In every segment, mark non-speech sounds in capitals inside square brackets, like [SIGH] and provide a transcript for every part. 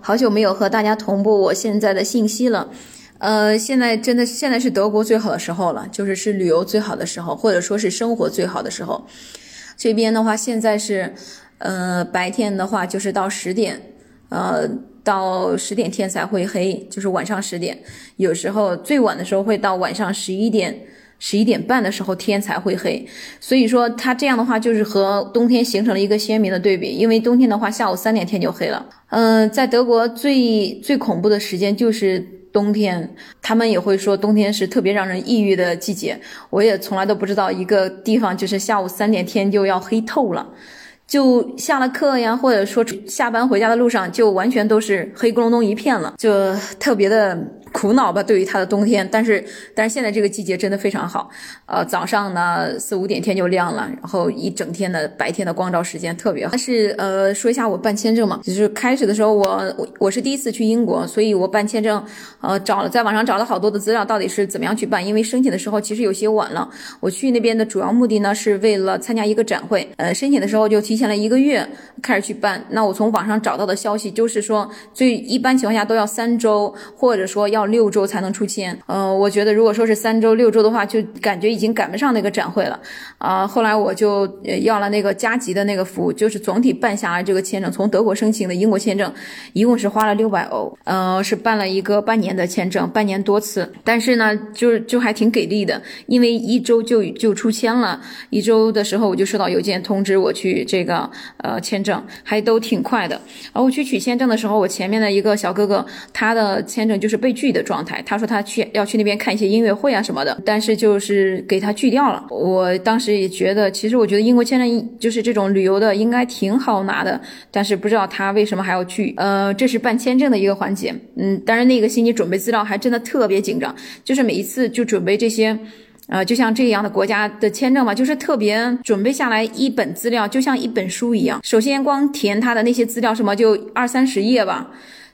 好久没有和大家同步我现在的信息了，呃，现在真的现在是德国最好的时候了，就是是旅游最好的时候，或者说是生活最好的时候。这边的话，现在是，呃，白天的话就是到十点，呃，到十点天才会黑，就是晚上十点，有时候最晚的时候会到晚上十一点。十一点半的时候天才会黑，所以说它这样的话就是和冬天形成了一个鲜明的对比。因为冬天的话下午三点天就黑了。嗯，在德国最最恐怖的时间就是冬天，他们也会说冬天是特别让人抑郁的季节。我也从来都不知道一个地方就是下午三点天就要黑透了。就下了课呀，或者说下班回家的路上，就完全都是黑咕隆咚一片了，就特别的苦恼吧。对于它的冬天，但是但是现在这个季节真的非常好，呃，早上呢四五点天就亮了，然后一整天的白天的光照时间特别好。但是呃，说一下我办签证嘛，就是开始的时候我我我是第一次去英国，所以我办签证，呃，找了在网上找了好多的资料，到底是怎么样去办？因为申请的时候其实有些晚了。我去那边的主要目的呢是为了参加一个展会，呃，申请的时候就。提前了一个月开始去办，那我从网上找到的消息就是说，最一般情况下都要三周，或者说要六周才能出签。呃，我觉得如果说是三周、六周的话，就感觉已经赶不上那个展会了。啊，后来我就要了那个加急的那个服务，就是总体办下来这个签证，从德国申请的英国签证，一共是花了六百欧。呃，是办了一个半年的签证，半年多次，但是呢，就是就还挺给力的，因为一周就就出签了，一周的时候我就收到邮件通知我去这。个呃签证还都挺快的，而我去取签证的时候，我前面的一个小哥哥，他的签证就是被拒的状态。他说他去要去那边看一些音乐会啊什么的，但是就是给他拒掉了。我当时也觉得，其实我觉得英国签证就是这种旅游的应该挺好拿的，但是不知道他为什么还要拒。呃，这是办签证的一个环节，嗯，当然那个星期准备资料还真的特别紧张，就是每一次就准备这些。呃，就像这样的国家的签证嘛，就是特别准备下来一本资料，就像一本书一样。首先光填他的那些资料，什么就二三十页吧，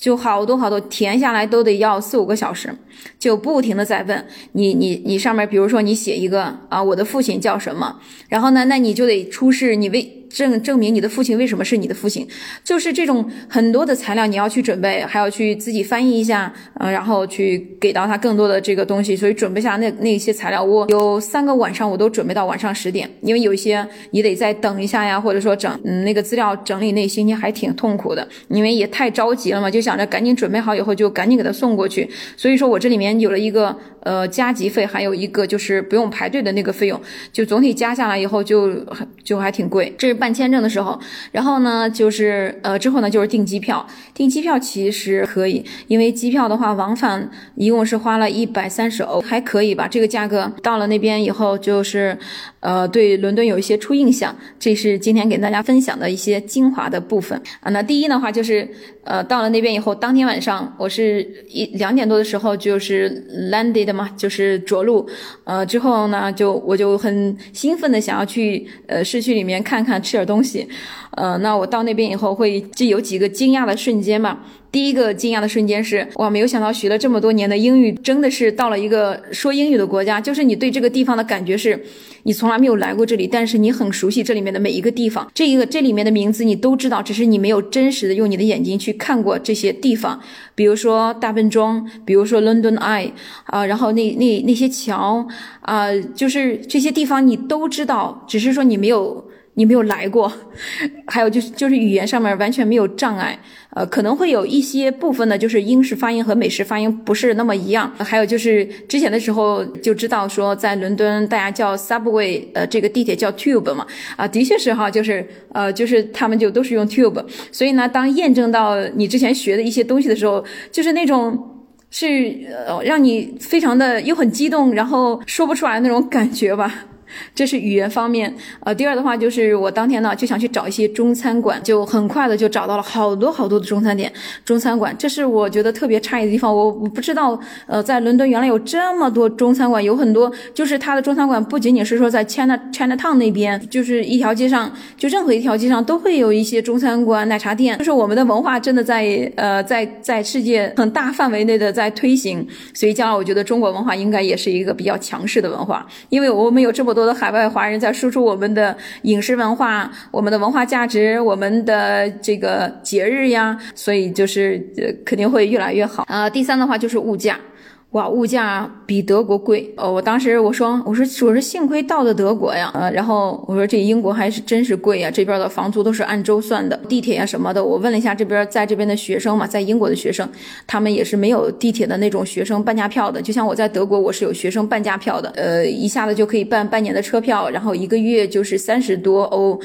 就好多好多，填下来都得要四五个小时，就不停的在问你，你你上面，比如说你写一个啊，我的父亲叫什么，然后呢，那你就得出示你为。证证明你的父亲为什么是你的父亲，就是这种很多的材料你要去准备，还要去自己翻译一下，嗯，然后去给到他更多的这个东西，所以准备下那那些材料，我有三个晚上我都准备到晚上十点，因为有一些你得再等一下呀，或者说整那个资料整理那些，你还挺痛苦的，因为也太着急了嘛，就想着赶紧准备好以后就赶紧给他送过去，所以说我这里面有了一个呃加急费，还有一个就是不用排队的那个费用，就总体加下来以后就很就还挺贵，这是。办签证的时候，然后呢，就是呃，之后呢，就是订机票。订机票其实可以，因为机票的话，往返一共是花了一百三十欧，还可以吧？这个价格到了那边以后，就是呃，对伦敦有一些初印象。这是今天给大家分享的一些精华的部分啊。那第一的话就是，呃，到了那边以后，当天晚上我是一两点多的时候就是 landed 嘛，就是着陆。呃，之后呢，就我就很兴奋的想要去呃市区里面看看。吃点东西，呃，那我到那边以后会就有几个惊讶的瞬间吧。第一个惊讶的瞬间是，哇，没有想到学了这么多年的英语，真的是到了一个说英语的国家。就是你对这个地方的感觉是，你从来没有来过这里，但是你很熟悉这里面的每一个地方，这一个这里面的名字你都知道，只是你没有真实的用你的眼睛去看过这些地方。比如说大笨钟，比如说 London Eye，啊，然后那那那些桥，啊，就是这些地方你都知道，只是说你没有。你没有来过，[LAUGHS] 还有就是就是语言上面完全没有障碍，呃，可能会有一些部分呢，就是英式发音和美式发音不是那么一样。还有就是之前的时候就知道说，在伦敦大家叫 subway，呃，这个地铁叫 tube 嘛，啊，的确是哈，就是呃，就是他们就都是用 tube。所以呢，当验证到你之前学的一些东西的时候，就是那种是呃，让你非常的又很激动，然后说不出来那种感觉吧。这是语言方面，呃，第二的话就是我当天呢就想去找一些中餐馆，就很快的就找到了好多好多的中餐店、中餐馆。这是我觉得特别诧异的地方，我我不知道，呃，在伦敦原来有这么多中餐馆，有很多就是它的中餐馆不仅仅是说在 China China Town 那边，就是一条街上，就任何一条街上都会有一些中餐馆、奶茶店。就是我们的文化真的在呃在在世界很大范围内的在推行，所以将来我觉得中国文化应该也是一个比较强势的文化，因为我们有这么多。多的海外华人在输出我们的饮食文化、我们的文化价值、我们的这个节日呀，所以就是肯定会越来越好啊。第三的话就是物价。哇，物价比德国贵哦！我当时我说，我说，我说幸亏到了德国呀，呃，然后我说这英国还是真是贵呀，这边的房租都是按周算的，地铁呀什么的，我问了一下这边在这边的学生嘛，在英国的学生，他们也是没有地铁的那种学生半价票的，就像我在德国，我是有学生半价票的，呃，一下子就可以办半年的车票，然后一个月就是三十多欧。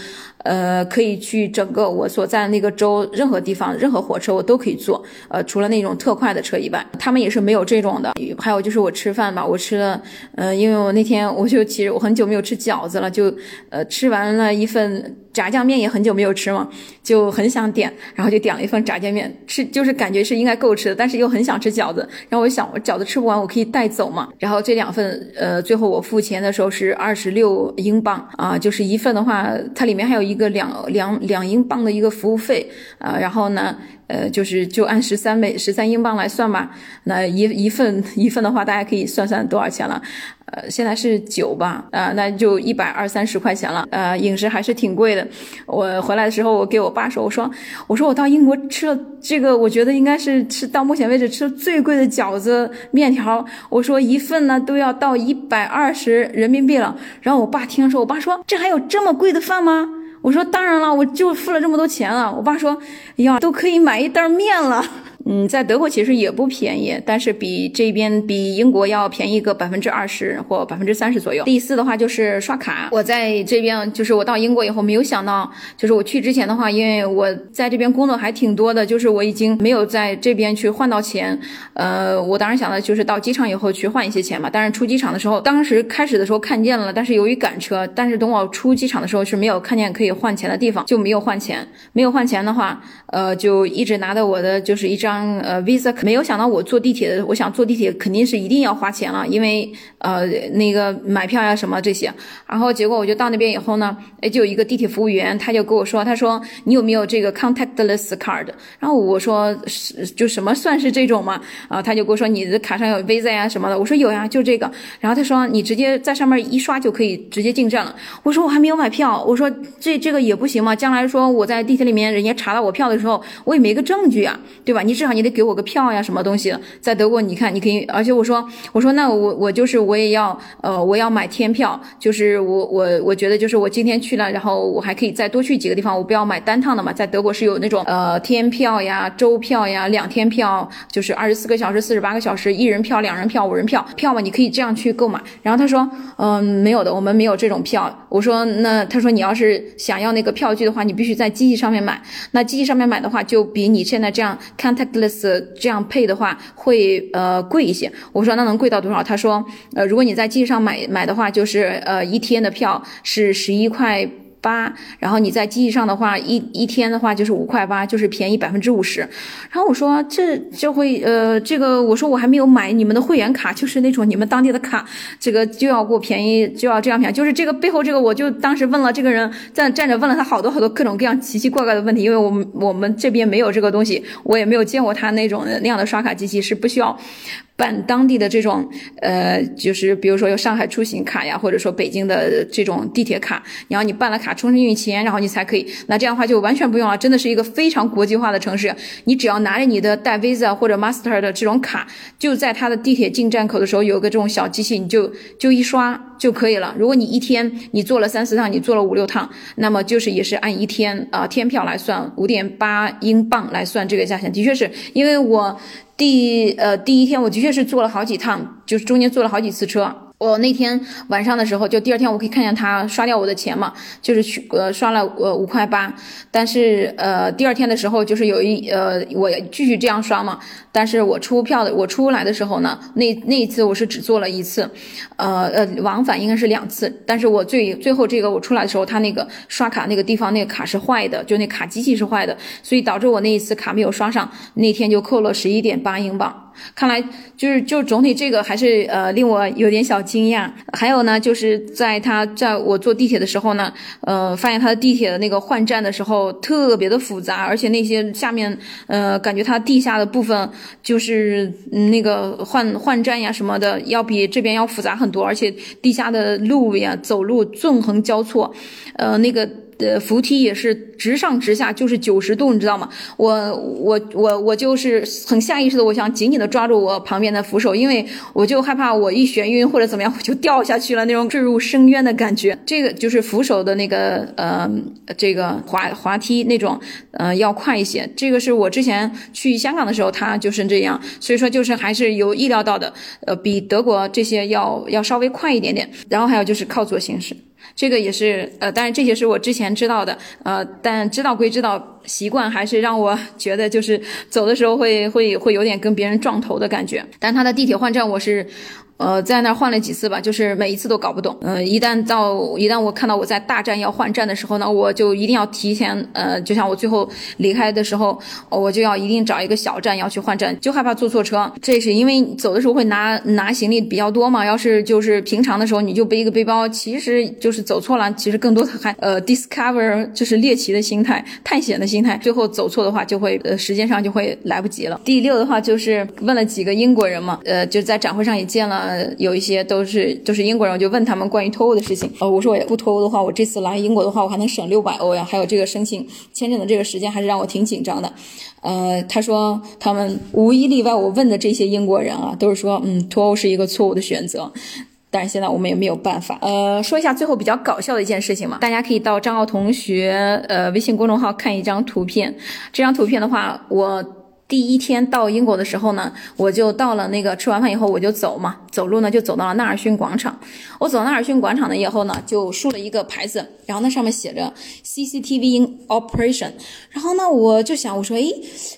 呃，可以去整个我所在那个州任何地方，任何火车我都可以坐。呃，除了那种特快的车以外，他们也是没有这种的。还有就是我吃饭吧，我吃了，呃，因为我那天我就其实我很久没有吃饺子了，就呃吃完了一份。炸酱面也很久没有吃嘛，就很想点，然后就点了一份炸酱面，吃就是感觉是应该够吃的，但是又很想吃饺子。然后我想，我饺子吃不完，我可以带走嘛。然后这两份，呃，最后我付钱的时候是二十六英镑啊，就是一份的话，它里面还有一一个两两两英镑的一个服务费啊。然后呢，呃，就是就按十三美十三英镑来算吧。那一一份一份的话，大家可以算算多少钱了。呃，现在是九吧，啊，那就一百二三十块钱了，呃，饮食还是挺贵的。我回来的时候，我给我爸说，我说，我说我到英国吃了这个，我觉得应该是吃到目前为止吃的最贵的饺子面条，我说一份呢都要到一百二十人民币了。然后我爸听说，我爸说，这还有这么贵的饭吗？我说当然了，我就付了这么多钱了。我爸说，哎呀，都可以买一袋面了。嗯，在德国其实也不便宜，但是比这边比英国要便宜个百分之二十或百分之三十左右。第四的话就是刷卡，我在这边就是我到英国以后没有想到，就是我去之前的话，因为我在这边工作还挺多的，就是我已经没有在这边去换到钱。呃，我当时想的就是到机场以后去换一些钱嘛。但是出机场的时候，当时开始的时候看见了，但是由于赶车，但是等我出机场的时候是没有看见可以换钱的地方，就没有换钱。没有换钱的话，呃，就一直拿的我的就是一张。张呃 Visa 没有想到我坐地铁的，我想坐地铁肯定是一定要花钱了，因为呃那个买票呀什么这些，然后结果我就到那边以后呢，哎就有一个地铁服务员，他就跟我说，他说你有没有这个 contactless card？然后我说是就什么算是这种嘛？啊他就跟我说你的卡上有 Visa 呀什么的，我说有呀，就这个。然后他说你直接在上面一刷就可以直接进站了。我说我还没有买票，我说这这个也不行嘛？将来说我在地铁里面人家查到我票的时候，我也没个证据啊，对吧？你。至少你得给我个票呀，什么东西？在德国，你看，你可以，而且我说，我说，那我我就是我也要，呃，我要买天票，就是我我我觉得就是我今天去了，然后我还可以再多去几个地方，我不要买单趟的嘛。在德国是有那种呃天票呀、周票呀、两天票，就是二十四个小时、四十八个小时，一人票、两人票、五人票票嘛，你可以这样去购买。然后他说，嗯，没有的，我们没有这种票。我说，那他说你要是想要那个票据的话，你必须在机器上面买。那机器上面买的话，就比你现在这样这样配的话会呃贵一些。我说那能贵到多少？他说呃如果你在机上买买的话，就是呃一天的票是十一块。八，然后你在机器上的话，一一天的话就是五块八，就是便宜百分之五十。然后我说这就会呃，这个我说我还没有买你们的会员卡，就是那种你们当地的卡，这个就要给我便宜，就要这样便宜。就是这个背后这个，我就当时问了这个人在站着问了他好多好多各种各样奇奇怪怪的问题，因为我们我们这边没有这个东西，我也没有见过他那种那样的刷卡机器是不需要。办当地的这种，呃，就是比如说有上海出行卡呀，或者说北京的这种地铁卡，然后你办了卡充上运钱，然后你才可以。那这样的话就完全不用了，真的是一个非常国际化的城市。你只要拿着你的带 Visa 或者 Master 的这种卡，就在它的地铁进站口的时候有个这种小机器，你就就一刷就可以了。如果你一天你坐了三四趟，你坐了五六趟，那么就是也是按一天啊天票来算，五点八英镑来算这个价钱，的确是因为我。第呃第一天我的确是坐了好几趟，就是中间坐了好几次车。我那天晚上的时候，就第二天我可以看见他刷掉我的钱嘛，就是去呃刷了呃五块八，但是呃第二天的时候就是有一呃我继续这样刷嘛，但是我出票的我出来的时候呢，那那一次我是只做了一次，呃呃往返应该是两次，但是我最最后这个我出来的时候，他那个刷卡那个地方那个卡是坏的，就那卡机器是坏的，所以导致我那一次卡没有刷上，那天就扣了十一点八英镑。看来就是就总体这个还是呃令我有点小惊讶。还有呢，就是在他在我坐地铁的时候呢，呃，发现他的地铁的那个换站的时候特别的复杂，而且那些下面呃，感觉他地下的部分就是那个换换站呀什么的，要比这边要复杂很多，而且地下的路呀走路纵横交错，呃，那个。的扶梯也是直上直下，就是九十度，你知道吗？我我我我就是很下意识的，我想紧紧的抓住我旁边的扶手，因为我就害怕我一眩晕或者怎么样，我就掉下去了，那种坠入深渊的感觉。这个就是扶手的那个呃，这个滑滑梯那种，呃，要快一些。这个是我之前去香港的时候，它就是这样，所以说就是还是有意料到的，呃，比德国这些要要稍微快一点点。然后还有就是靠左行驶。这个也是，呃，当然这些是我之前知道的，呃，但知道归知道，习惯还是让我 [LAUGHS] 觉得就是走的时候会会会有点跟别人撞头的感觉。但他的地铁换站我是。呃，在那换了几次吧，就是每一次都搞不懂。嗯，一旦到一旦我看到我在大站要换站的时候呢，我就一定要提前，呃，就像我最后离开的时候，我就要一定找一个小站要去换站，就害怕坐错车。这是因为走的时候会拿拿行李比较多嘛。要是就是平常的时候你就背一个背包，其实就是走错了，其实更多的还呃 discover 就是猎奇的心态、探险的心态。最后走错的话，就会呃时间上就会来不及了。第六的话就是问了几个英国人嘛，呃，就在展会上也见了。呃，有一些都是都是英国人，我就问他们关于脱欧的事情。呃，我说我也不脱欧的话，我这次来英国的话，我还能省六百欧呀。还有这个申请签证的这个时间，还是让我挺紧张的。呃，他说他们无一例外，我问的这些英国人啊，都是说，嗯，脱欧是一个错误的选择。但是现在我们也没有办法。呃，说一下最后比较搞笑的一件事情嘛，大家可以到张奥同学呃微信公众号看一张图片。这张图片的话，我。第一天到英国的时候呢，我就到了那个吃完饭以后我就走嘛，走路呢就走到了纳尔逊广场。我走到纳尔逊广场呢以后呢，就竖了一个牌子，然后那上面写着 CCTV in operation。然后呢，我就想，我说，哎，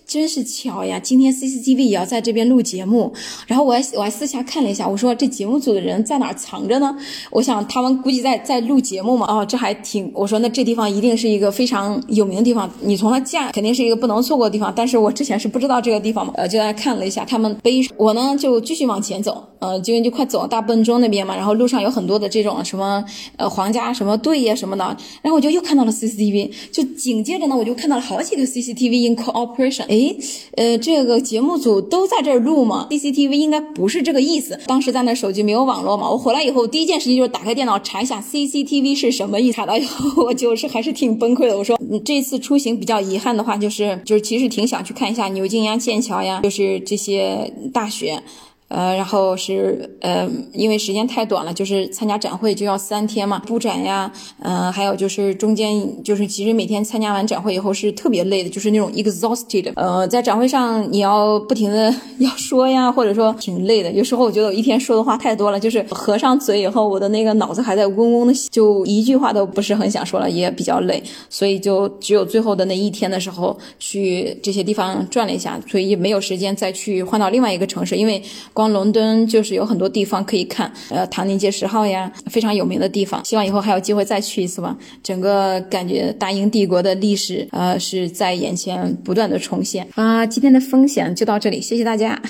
真是巧呀，今天 CCTV 也要在这边录节目。然后我还我还私下看了一下，我说这节目组的人在哪儿藏着呢？我想他们估计在在录节目嘛。哦，这还挺，我说那这地方一定是一个非常有名的地方，你从那架肯定是一个不能错过的地方。但是我之前是不知道这个地方嘛，呃，就在看了一下他们背，我呢就继续往前走，呃，就就快走到大笨钟那边嘛。然后路上有很多的这种什么呃皇家什么队呀什么的，然后我就又看到了 CCTV，就紧接着呢我就看到了。好几个 CCTV in cooperation，哎，呃，这个节目组都在这儿录吗？CCTV 应该不是这个意思。当时在那手机没有网络嘛，我回来以后第一件事情就是打开电脑查一下 CCTV 是什么意思。查到以后，我就是还是挺崩溃的。我说，你这次出行比较遗憾的话，就是就是其实挺想去看一下牛津呀、剑桥呀，就是这些大学。呃，然后是呃，因为时间太短了，就是参加展会就要三天嘛，布展呀，嗯，还有就是中间就是其实每天参加完展会以后是特别累的，就是那种 exhausted。呃，在展会上你要不停的要说呀，或者说挺累的。有时候我觉得我一天说的话太多了，就是合上嘴以后，我的那个脑子还在嗡嗡的，就一句话都不是很想说了，也比较累，所以就只有最后的那一天的时候去这些地方转了一下，所以也没有时间再去换到另外一个城市，因为。光伦敦就是有很多地方可以看，呃，唐宁街十号呀，非常有名的地方。希望以后还有机会再去一次吧。整个感觉大英帝国的历史，呃，是在眼前不断的重现。啊，今天的分享就到这里，谢谢大家。